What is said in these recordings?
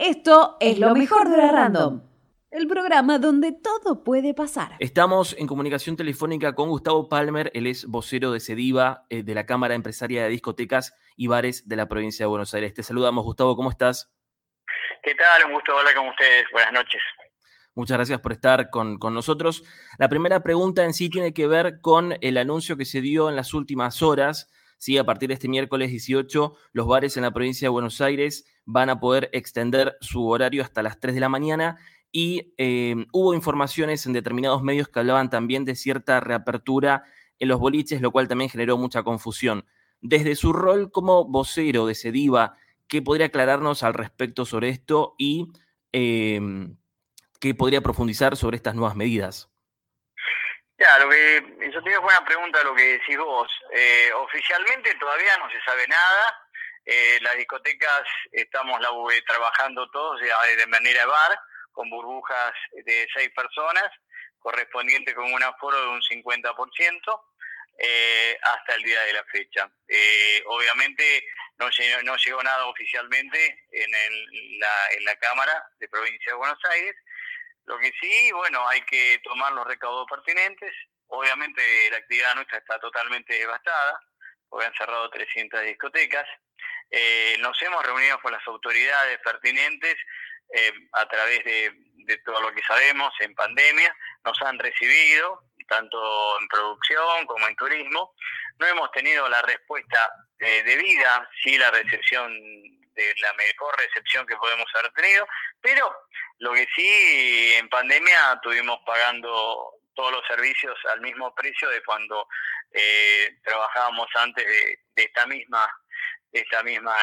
Esto es lo mejor de la Random, el programa donde todo puede pasar. Estamos en comunicación telefónica con Gustavo Palmer, él es vocero de CEDIVA, eh, de la Cámara Empresaria de Discotecas y Bares de la provincia de Buenos Aires. Te saludamos, Gustavo, ¿cómo estás? ¿Qué tal? Un gusto hablar con ustedes. Buenas noches. Muchas gracias por estar con, con, nosotros. La primera pregunta en sí tiene que ver con el anuncio que se dio en las últimas horas. Sí, a partir de este miércoles 18, los bares en la provincia de Buenos Aires van a poder extender su horario hasta las 3 de la mañana y eh, hubo informaciones en determinados medios que hablaban también de cierta reapertura en los boliches, lo cual también generó mucha confusión. Desde su rol como vocero de Sediva, ¿qué podría aclararnos al respecto sobre esto y eh, qué podría profundizar sobre estas nuevas medidas? Ya, lo que, eso tiene buena pregunta lo que decís vos. Eh, oficialmente todavía no se sabe nada. Eh, las discotecas estamos la, trabajando todos de manera bar, con burbujas de seis personas, correspondiente con un aforo de un 50%, eh, hasta el día de la fecha. Eh, obviamente no no llegó nada oficialmente en, el, la, en la Cámara de Provincia de Buenos Aires. Lo que sí, bueno, hay que tomar los recaudos pertinentes. Obviamente la actividad nuestra está totalmente devastada, porque han cerrado 300 discotecas. Eh, nos hemos reunido con las autoridades pertinentes eh, a través de, todo lo que sabemos en pandemia, nos han recibido, tanto en producción como en turismo. No hemos tenido la respuesta eh, debida, sí la recepción de la mejor recepción que podemos haber tenido, pero lo que sí en pandemia estuvimos pagando todos los servicios al mismo precio de cuando eh, trabajábamos antes de, esta misma esta misma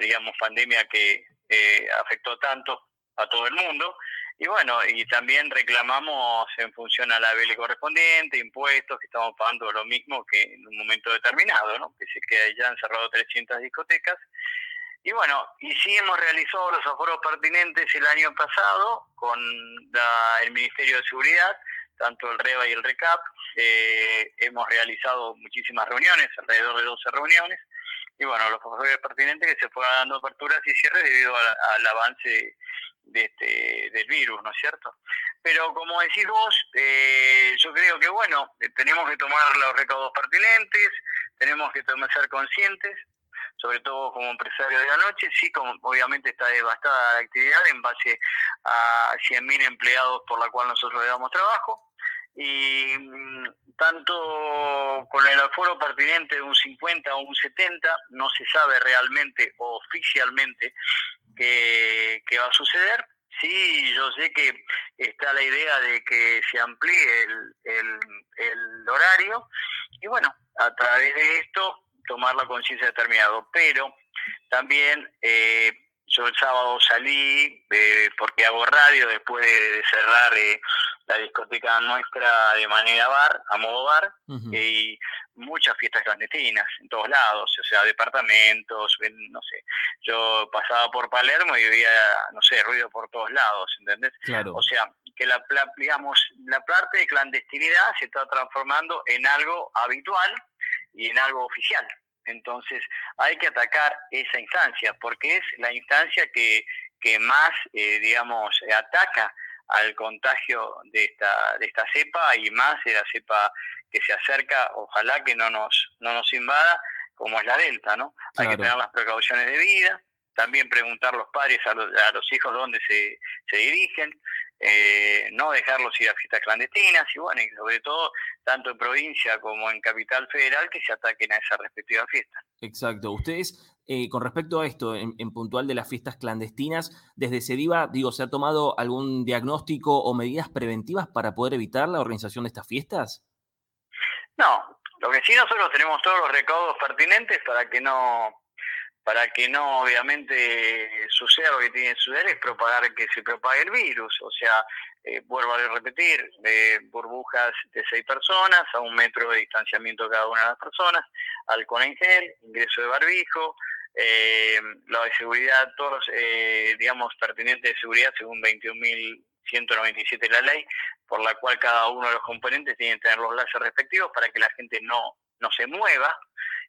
digamos pandemia que eh, afectó tanto a todo el mundo. Y bueno y también reclamamos en función a la BL correspondiente impuestos que estamos pagando lo mismo que en un momento determinado no que se que ya han cerrado 300 discotecas y bueno, y sí hemos realizado los aforos pertinentes el año pasado con el Ministerio de Seguridad, tanto el REBA y el RECAP. Eh, hemos realizado muchísimas reuniones, alrededor de 12 reuniones. Y bueno, los aforos pertinentes que se fueron dando aperturas y cierres debido al avance de este, del virus, ¿no es cierto? Pero como decís vos, eh, yo creo que bueno, tenemos que tomar los recaudos pertinentes, tenemos que ser conscientes sobre todo como empresario de la noche, sí, como obviamente está devastada la actividad en base a 100.000 empleados por la cual nosotros le damos trabajo. Y mm, tanto con el aforo pertinente de un 50 o un 70, no se sabe realmente oficialmente qué, va a suceder, Sí, yo sé que está la idea de que se amplíe el, el, horario y bueno, a través de esto tomar la conciencia determinado. Pero también eh, yo el sábado salí eh, porque hago radio después de, cerrar eh, la discoteca nuestra de manera bar, a modo bar, y muchas fiestas clandestinas en todos lados, o sea, departamentos, no sé. Yo pasaba por Palermo y veía, no sé, ruido por todos lados, ¿entendés? O sea, que la, digamos, la parte de clandestinidad se está transformando en algo habitual y en algo oficial. Entonces hay que atacar esa instancia, porque es la instancia que, que más, eh, digamos, ataca al contagio de esta, de esta cepa y más de la cepa que se acerca, ojalá que no nos, no nos invada, como es la Delta, ¿no? Hay que tener las precauciones de vida, también preguntar a los padres a los, a los hijos dónde se, se dirigen, eh, no dejarlos ir a fiestas clandestinas y bueno, y sobre todo tanto en provincia como en capital federal que se ataquen a esa respectiva fiesta. Exacto. Ustedes, eh, con respecto a esto, en, puntual de las fiestas clandestinas, desde SEDIVA, digo, ¿se ha tomado algún diagnóstico o medidas preventivas para poder evitar la organización de estas fiestas? No, lo que sí nosotros tenemos todos los recaudos pertinentes para que no para que no obviamente suceda lo que tiene que suceder es propagar que se propague el virus, o sea, eh, vuelvo a repetir, de burbujas de seis personas, a un metro de distanciamiento cada una de las personas, alcohol en gel, ingreso de barbijo, eh, lo de seguridad, todos, eh, digamos, pertinentes de seguridad según 21.197 de la ley, por la cual cada uno de los componentes tiene que tener los láser respectivos para que la gente no, no se mueva,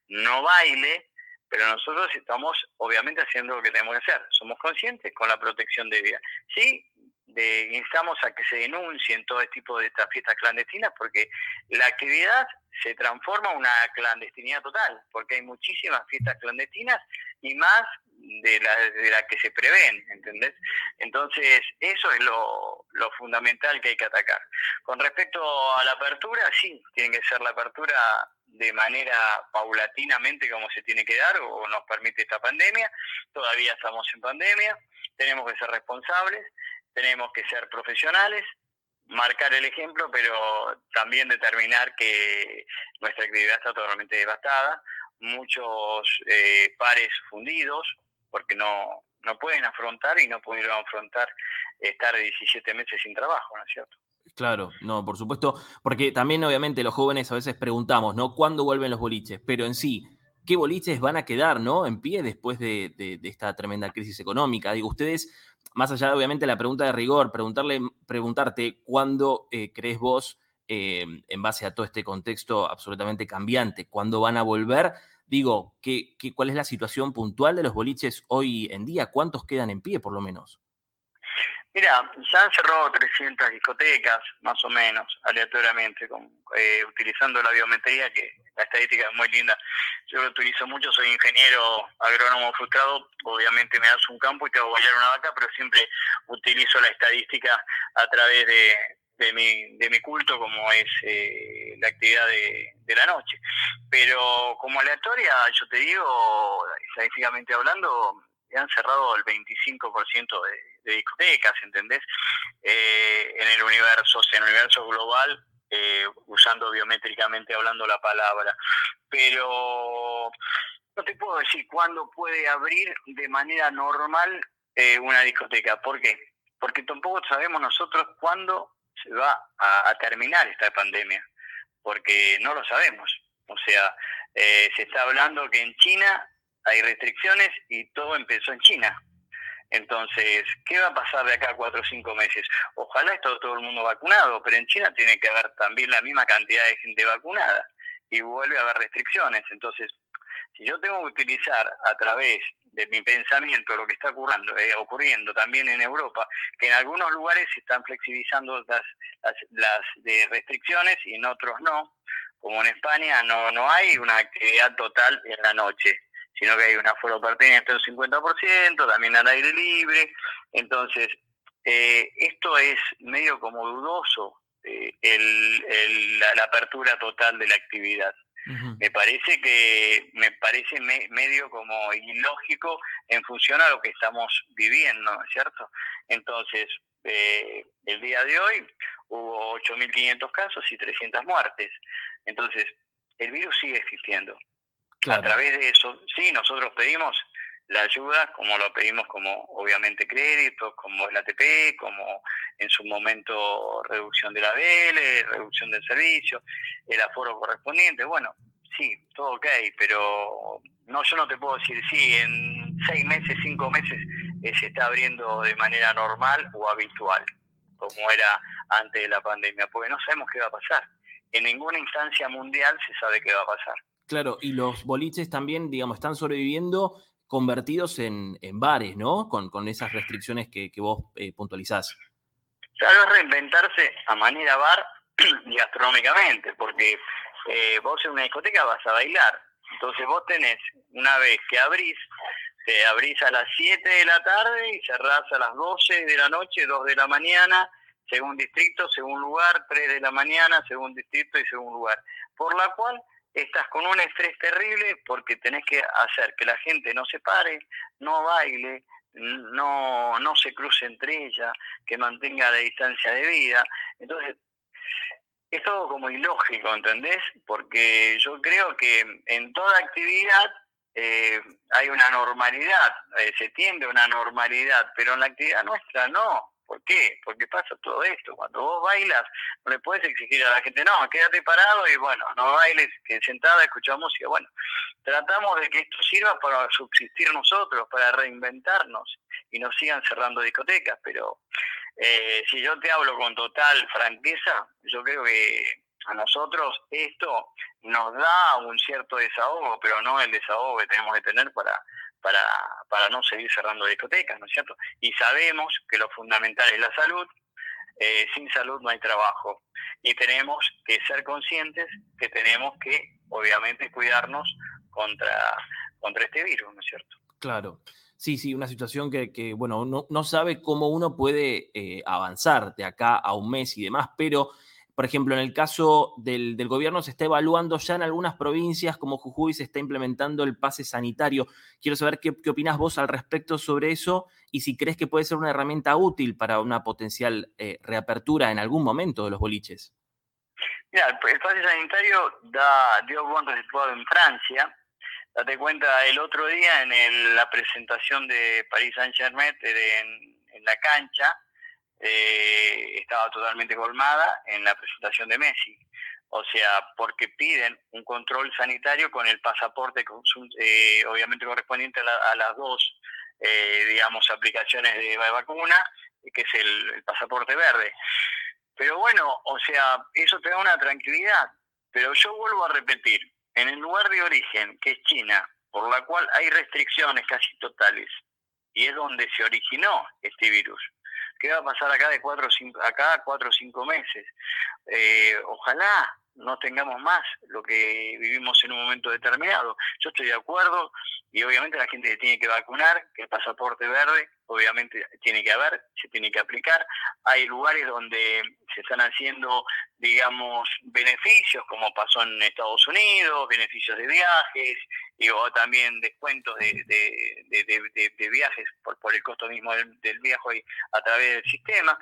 no baile, pero nosotros estamos obviamente haciendo lo que tenemos que hacer. Somos conscientes con la protección de vida. Sí, de, instamos a que se denuncien todo este tipo de estas fiestas clandestinas porque la actividad se transforma en una clandestinidad total, porque hay muchísimas fiestas clandestinas y más de las de la que se prevén, ¿entendés? Entonces, eso es lo, lo fundamental que hay que atacar. Con respecto a la apertura, sí, tiene que ser la apertura de manera paulatinamente como se tiene que dar o nos permite esta pandemia. Todavía estamos en pandemia, tenemos que ser responsables, tenemos que ser profesionales, marcar el ejemplo, pero también determinar que nuestra actividad está totalmente devastada, muchos eh, pares fundidos, porque no, no pueden afrontar y no pudieron afrontar estar 17 meses sin trabajo, ¿no es cierto? Claro, no, por supuesto, porque también obviamente los jóvenes a veces preguntamos, ¿no? ¿Cuándo vuelven los boliches? Pero en sí, ¿qué boliches van a quedar, ¿no? En pie después de, esta tremenda crisis económica. Digo, ustedes más allá de obviamente la pregunta de rigor, preguntarle, preguntarte cuándo eh, crees vos, eh, en base a todo este contexto absolutamente cambiante, cuándo van a volver, digo, ¿qué, qué, cuál es la situación puntual de los boliches hoy en día? ¿Cuántos quedan en pie, por lo menos? Mira, se han cerrado 300 discotecas, más o menos, aleatoriamente, eh, utilizando la biometría, que la estadística es muy linda. Yo lo utilizo mucho, soy ingeniero agrónomo frustrado, obviamente me das un campo y te hago bailar una vaca, pero siempre utilizo la estadística a través de, de mi, de mi culto como es eh, la actividad de, de, la noche. Pero como aleatoria, yo te digo, estadísticamente hablando, han cerrado el 25% de, de discotecas, ¿entendés? Eh, en el universo, en el universo global, eh, usando biométricamente hablando la palabra. Pero no te puedo decir cuándo puede abrir de manera normal eh, una discoteca. ¿Por qué? Porque tampoco sabemos nosotros cuándo se va a, terminar esta pandemia, porque no lo sabemos. O sea, se está hablando que en China hay restricciones y todo empezó en China. Entonces, ¿qué va a pasar de acá a cuatro o cinco meses? Ojalá esté todo el mundo vacunado, pero en China tiene que haber también la misma cantidad de gente vacunada y vuelve a haber restricciones. Entonces, si yo tengo que utilizar a través de mi pensamiento lo que está ocurriendo, eh, ocurriendo también en Europa, que en algunos lugares se están flexibilizando las, las, las de restricciones y en otros no, como en España no, no hay una actividad total en la noche sino que hay un aforo pertinente del 50%, también al aire libre. Entonces, eh, esto es medio como dudoso, eh, el, la, apertura total de la actividad. Me parece que me parece medio como ilógico en función a lo que estamos viviendo, ¿no es cierto? Entonces, eh, el día de hoy hubo 8.500 casos y 300 muertes. Entonces, el virus sigue existiendo. A través de eso, sí, nosotros pedimos la ayuda, como lo pedimos como obviamente créditos, como el ATP, como en su momento reducción de la BL, reducción del servicio, el aforo correspondiente, bueno, sí, todo ok, pero no, yo no te puedo decir, sí, en seis meses, cinco meses eh, se está abriendo de manera normal o habitual, como era antes de la pandemia, porque no sabemos qué va a pasar. En ninguna instancia mundial se sabe qué va a pasar. Claro, y los boliches también, digamos, están sobreviviendo convertidos en, en bares, ¿no? Con, con esas restricciones que, que vos eh, puntualizás. Claro, es reinventarse a manera bar y gastronómicamente, porque eh, vos en una discoteca vas a bailar. Entonces vos tenés, una vez que abrís, te abrís a las 7 de la tarde y cerrás a las 12 de la noche, 2 de la mañana, según distrito, según lugar, 3 de la mañana, según distrito y según lugar. Por la cual estás con un estrés terrible porque tenés que hacer que la gente no se pare, no baile, no, no se cruce entre ellas, que mantenga la distancia de vida. Entonces, es todo como ilógico, ¿entendés? Porque yo creo que en toda actividad eh, hay una normalidad, eh, se tiende a una normalidad, pero en la actividad nuestra no. ¿Por qué? Porque pasa todo esto. Cuando vos bailas, no le puedes exigir a la gente, no, quédate parado y bueno, no bailes, que sentada escuchamos música. Bueno, tratamos de que esto sirva para subsistir nosotros, para reinventarnos y nos sigan cerrando discotecas. Pero eh, si yo te hablo con total franqueza, yo creo que a nosotros esto nos da un cierto desahogo, pero no el desahogo que tenemos que tener para, para, para no seguir cerrando discotecas, ¿no es cierto? Y sabemos que lo fundamental es la salud, eh, sin salud no hay trabajo. Y tenemos que ser conscientes que tenemos que, obviamente, cuidarnos contra, contra este virus, ¿no es cierto? Claro. Sí, sí, una situación que, que bueno, no, no, sabe cómo uno puede eh, avanzar de acá a un mes y demás, pero por ejemplo, en el caso del, gobierno se está evaluando ya en algunas provincias como Jujuy se está implementando el pase sanitario. Quiero saber qué, qué opinás vos al respecto sobre eso y si crees que puede ser una herramienta útil para una potencial eh, reapertura en algún momento de los boliches. Mira, el pase sanitario da, dio buen resultado en Francia. Date cuenta, el otro día en la presentación de Paris Saint-Germain en, en la cancha, eh, estaba totalmente colmada en la presentación de Messi. O sea, porque piden un control sanitario con el pasaporte, eh, obviamente correspondiente a, las dos, eh, digamos, aplicaciones de vacuna, que es el, pasaporte verde. Pero bueno, o sea, eso te da una tranquilidad. Pero yo vuelvo a repetir, en el lugar de origen, que es China, por la cual hay restricciones casi totales, y es donde se originó este virus, ¿Qué va a pasar acá de cuatro, cinco, acá cuatro o cinco meses? Eh, ojalá no tengamos más lo que vivimos en un momento determinado. Yo estoy de acuerdo y obviamente la gente tiene que vacunar, que el pasaporte verde obviamente tiene que haber, se tiene que aplicar. Hay lugares donde se están haciendo, digamos, beneficios, como pasó en Estados Unidos, beneficios de viajes, y o también descuentos de, de, viajes por, por el costo mismo del, del viaje a través del sistema.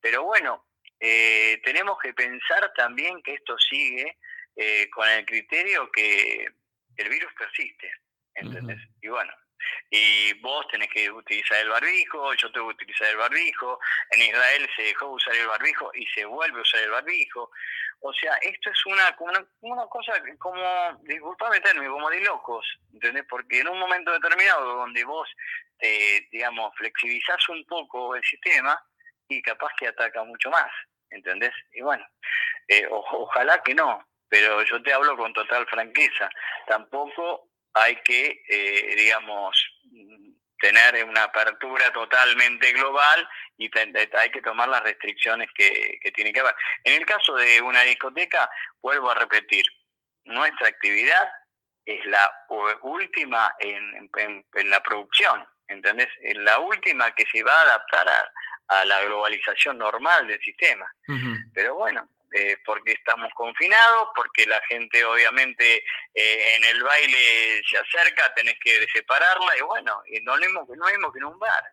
Pero bueno, eh, tenemos que pensar también que esto sigue eh, con el criterio que el virus persiste, ¿entendés? Y bueno, y vos tenés que utilizar el barbijo, yo tengo que utilizar el barbijo, en Israel se dejó de usar el barbijo y se vuelve a usar el barbijo. O sea, esto es una, una, una cosa como, disculpame término, como de locos, ¿entendés? Porque en un momento determinado donde vos, te, digamos, flexibilizás un poco el sistema y capaz que ataca mucho más. ¿entendés? Y bueno, eh, ojalá que no, pero yo te hablo con total franqueza. Tampoco hay que, eh, digamos, tener una apertura totalmente global y hay que tomar las restricciones que, que tiene que haber. En el caso de una discoteca, vuelvo a repetir, nuestra actividad es la última en, en, la producción, ¿entendés? Es la última que se va a adaptar a, a la globalización normal del sistema. Pero bueno, eh, porque estamos confinados, porque la gente obviamente eh, en el baile se acerca, tenés que separarla y bueno, y no lo mismo, no mismo que en un bar.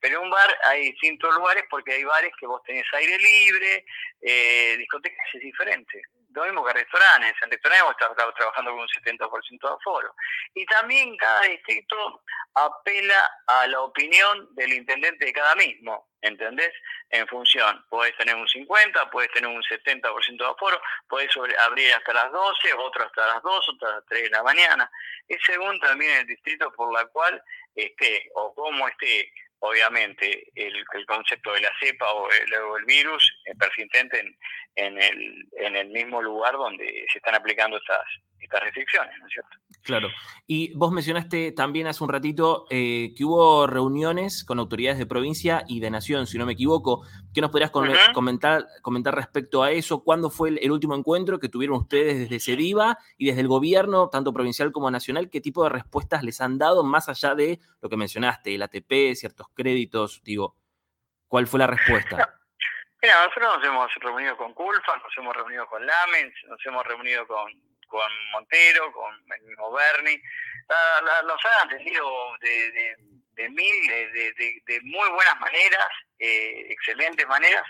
Pero en un bar hay distintos lugares porque hay bares que vos tenés aire libre, eh, discotecas es diferente. Lo mismo que restaurantes. En restaurantes vos estás trabajando con un 70% de aforo. Y también cada distrito apela a la opinión del intendente de cada mismo. ¿entendés? En función, puedes tener un 50, puedes tener un 70% de aforo, puedes abrir hasta las 12, otro hasta las 2, otro hasta las 3 de la mañana. Es según también el distrito por la cual esté o cómo esté, obviamente, el, concepto de la cepa o el, virus persistente en, en, el, en el mismo lugar donde se están aplicando estas, estas restricciones, ¿no es cierto? Claro. Y vos mencionaste también hace un ratito eh, que hubo reuniones con autoridades de provincia y de nación, si no me equivoco. ¿Qué nos podrías comentar, comentar respecto a eso? ¿Cuándo fue el, último encuentro que tuvieron ustedes desde CEDIVA y desde el gobierno, tanto provincial como nacional? ¿Qué tipo de respuestas les han dado más allá de lo que mencionaste, el ATP, ciertos créditos? Digo, ¿cuál fue la respuesta? Mira, nosotros nos hemos reunido con CULFA, nos hemos reunido con LAMENS, nos hemos reunido con con Montero, con el mismo los han atendido de, de, de mil, de, de, muy buenas maneras, eh, excelentes maneras,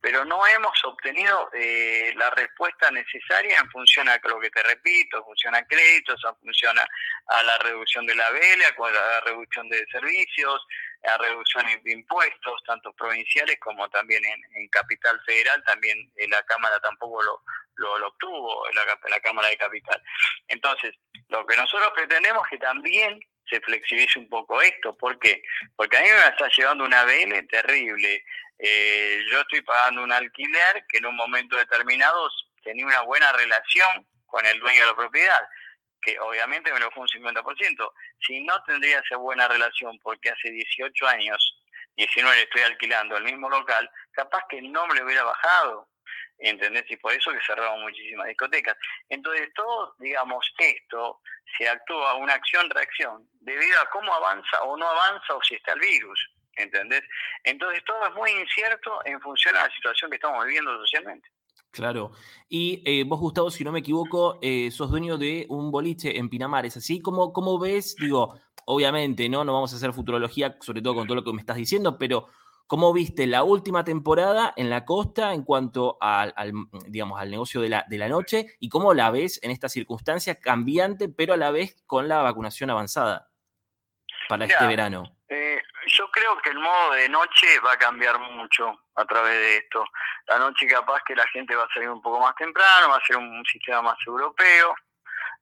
pero no hemos obtenido eh, la respuesta necesaria en función a lo que te repito, en función a créditos, en función a, la reducción de la vela, a la reducción de servicios, a reducción de impuestos, tanto provinciales como también en, Capital Federal, también eh, la Cámara tampoco lo, lo, obtuvo, la, la Cámara de Capital. Entonces, lo que nosotros pretendemos es que también se flexibilice un poco esto. ¿Por qué? Porque a mí me está llevando una BL terrible. Eh, yo estoy pagando un alquiler que en un momento determinado tenía una buena relación con el dueño de la propiedad, que obviamente me lo fue un 50%. Si no tendría esa buena relación, porque hace 18 años, 19 estoy alquilando el mismo local, capaz que no me lo hubiera bajado. ¿Entendés? Y por eso que cerramos muchísimas discotecas. Entonces, todo, digamos, esto se actúa una acción-reacción debido a cómo avanza o no avanza o si está el virus. ¿Entendés? Entonces, todo es muy incierto en función a la situación que estamos viviendo socialmente. Claro. Y eh, vos, Gustavo, si no me equivoco, eh, sos dueño de un boliche en Pinamar, ¿es así? ¿Cómo, ¿Cómo ves? Digo, obviamente, ¿no? No vamos a hacer futurología, sobre todo con todo lo que me estás diciendo, pero ¿cómo viste la última temporada en la costa en cuanto al, digamos, al negocio de la, de la noche? ¿Y cómo la ves en esta circunstancia cambiante, pero a la vez con la vacunación avanzada para este verano? Eh, yo creo que el modo de noche va a cambiar mucho a través de esto. La noche capaz que la gente va a salir un poco más temprano, va a ser un sistema más europeo,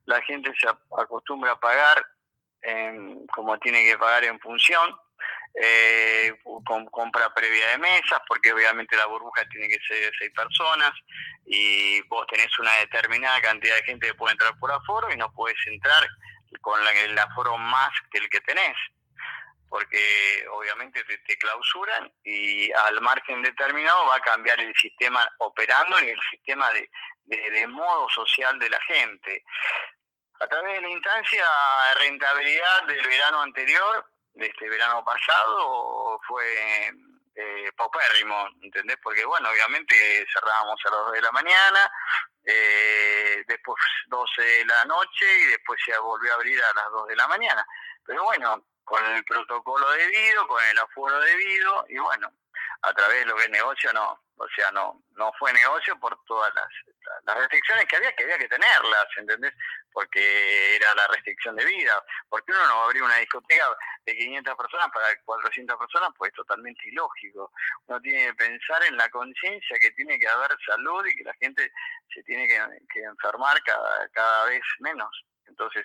la gente se acostumbra a pagar como tiene que pagar en función, eh, con compra previa de mesas, porque obviamente la burbuja tiene que ser de seis personas y vos tenés una determinada cantidad de gente que puede entrar por aforo y no puedes entrar con el aforo más que el que tenés porque obviamente te, clausuran y al margen determinado va a cambiar el sistema operando y el sistema de, de, modo social de la gente. A través de la instancia de rentabilidad del verano anterior, de este verano pasado, fue eh, paupérrimo, ¿entendés? Porque, bueno, obviamente cerrábamos a las 2 de la mañana, eh, después 12 de la noche y después se volvió a abrir a las 2 de la mañana. Pero bueno, con el protocolo debido, con el aforo debido, y bueno, a través de lo que es negocio no, o sea, no no fue negocio por todas las, las restricciones que había, que había que tenerlas, ¿entendés? Porque era la restricción de vida, porque uno no va a abrir una discoteca de 500 personas para 400 personas, pues es totalmente ilógico. Uno tiene que pensar en la conciencia que tiene que haber salud y que la gente se tiene que, que enfermar cada, cada vez menos. Entonces,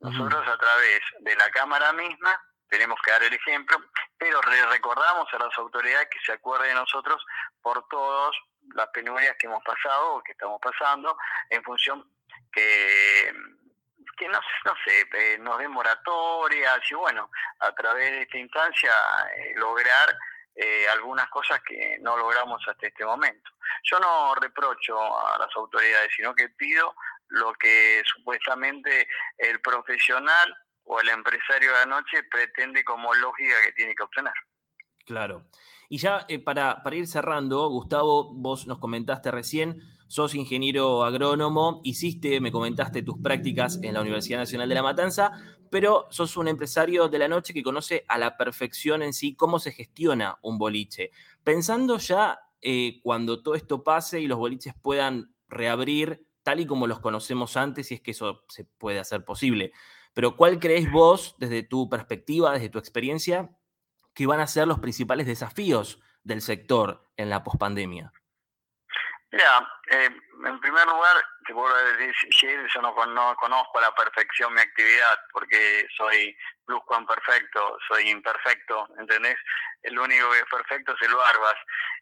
nosotros a través de la Cámara misma tenemos que dar el ejemplo, pero recordamos a las autoridades que se acuerden de nosotros por todas las penurias que hemos pasado o que estamos pasando en función que que no, no sé, eh, nos den moratorias y bueno, a través de esta instancia eh, lograr eh, algunas cosas que no logramos hasta este momento. Yo no reprocho a las autoridades, sino que pido lo que supuestamente el profesional o el empresario de la noche pretende como lógica que tiene que obtener. Claro. Y ya eh, para, para, ir cerrando, Gustavo, vos nos comentaste recién, sos ingeniero agrónomo, hiciste, me comentaste tus prácticas en la Universidad Nacional de La Matanza, pero sos un empresario de la noche que conoce a la perfección en sí cómo se gestiona un boliche. Pensando ya eh, cuando todo esto pase y los boliches puedan reabrir tal y como los conocemos antes, y es que eso se puede hacer posible. Pero ¿cuál crees vos, desde tu perspectiva, desde tu experiencia, que van a ser los principales desafíos del sector en la pospandemia? Mira, eh, en primer lugar, te puedo decir, yo no, no, conozco a la perfección mi actividad, porque soy perfecto, soy imperfecto, ¿entendés? El único que es perfecto es el Barbas.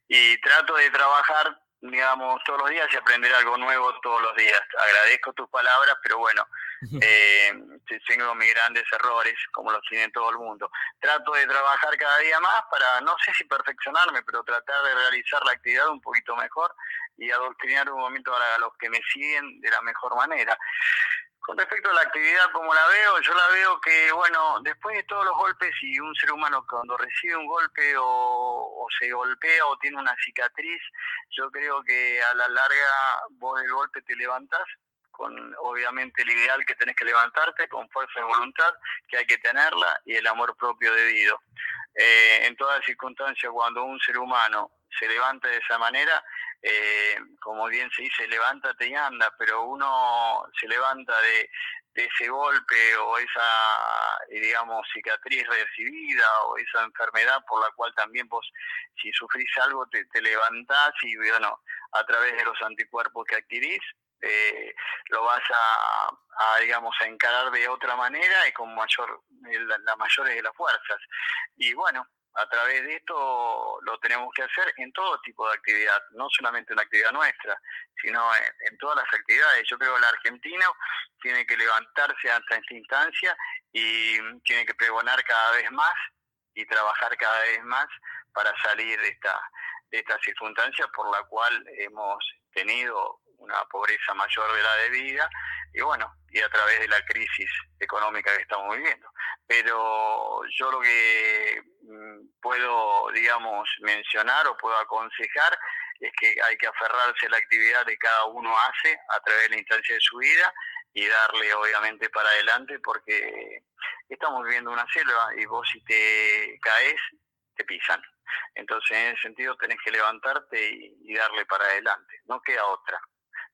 Y trato de trabajar digamos, todos los días y aprender algo nuevo todos los días. Agradezco tus palabras, pero bueno, eh, tengo mis grandes errores, como los tiene todo el mundo. Trato de trabajar cada día más para, no sé si perfeccionarme, pero tratar de realizar la actividad un poquito mejor y adoctrinar un momento a los que me siguen de la mejor manera. Con respecto a la actividad, como la veo, yo la veo que, bueno, después de todos los golpes y un ser humano cuando recibe un golpe o, se golpea o tiene una cicatriz, yo creo que a la larga vos del golpe te levantás con obviamente el ideal que tenés que levantarte, con fuerza de voluntad, que hay que tenerla, y el amor propio debido. Eh, en todas circunstancias, cuando un ser humano se levanta de esa manera, eh, como bien se dice, levántate y anda, pero uno se levanta de, ese golpe o esa, eh, digamos, cicatriz recibida o esa enfermedad por la cual también vos, si sufrís algo, te, te levantás y, bueno, a través de los anticuerpos que adquirís, eh, lo vas a, digamos, a encarar de otra manera y con mayor, la, mayor de las fuerzas. Y bueno, a través de esto lo tenemos que hacer en todo tipo de actividad, no solamente en la actividad nuestra, sino en, todas las actividades. Yo creo que el argentino tiene que levantarse hasta esta instancia y tiene que pregonar cada vez más y trabajar cada vez más para salir de esta, de esta circunstancia por la cual hemos tenido una pobreza mayor de la debida y bueno, y a través de la crisis económica que estamos viviendo. Pero yo lo que mm, puedo, digamos, mencionar o puedo aconsejar es que hay que aferrarse a la actividad que cada uno hace a través de la instancia de su vida y darle obviamente para adelante porque estamos viviendo una selva y vos si te caes, te pisan. Entonces en ese sentido tenés que levantarte y darle para adelante, no queda otra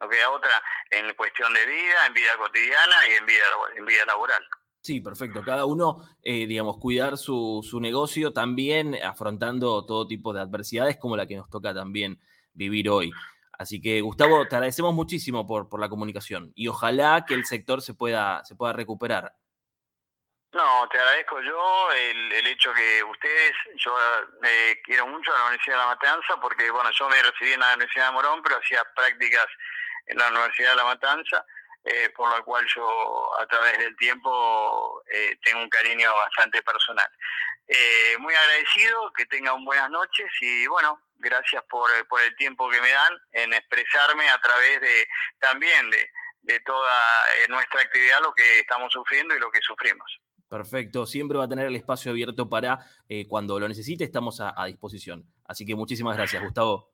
no queda otra en cuestión de vida, en vida cotidiana y en vida, en vida laboral. Sí, perfecto. Cada uno, eh, digamos, cuidar su, su, negocio también afrontando todo tipo de adversidades como la que nos toca también vivir hoy. Así que, Gustavo, te agradecemos muchísimo por, por la comunicación y ojalá que el sector se pueda, se pueda recuperar. No, te agradezco yo el, el hecho que ustedes, yo eh, quiero mucho a la Universidad de La Matanza porque, bueno, yo me recibí en la Universidad de Morón, pero hacía prácticas en la Universidad de La Matanza, eh, por lo cual yo a través del tiempo eh, tengo un cariño bastante personal. Eh, muy agradecido, que tengan buenas noches y bueno, gracias por, por el tiempo que me dan en expresarme a través de también de, de toda nuestra actividad, lo que estamos sufriendo y lo que sufrimos. Perfecto, siempre va a tener el espacio abierto para cuando lo necesite, estamos a disposición. Así que muchísimas gracias, Gustavo.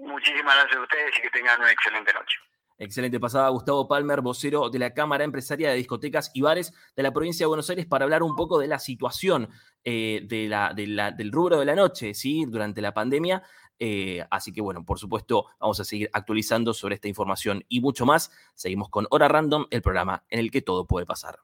Muchísimas gracias a ustedes y que tengan una excelente noche. Excelente pasada, Gustavo Palmer, vocero de la Cámara Empresaria de Discotecas y Bares de la provincia de Buenos Aires, para hablar un poco de la situación eh, del rubro de la noche, ¿sí? Durante la pandemia. Eh, así que, bueno, por supuesto, vamos a seguir actualizando sobre esta información y mucho más. Seguimos con Hora Random, el programa en el que todo puede pasar.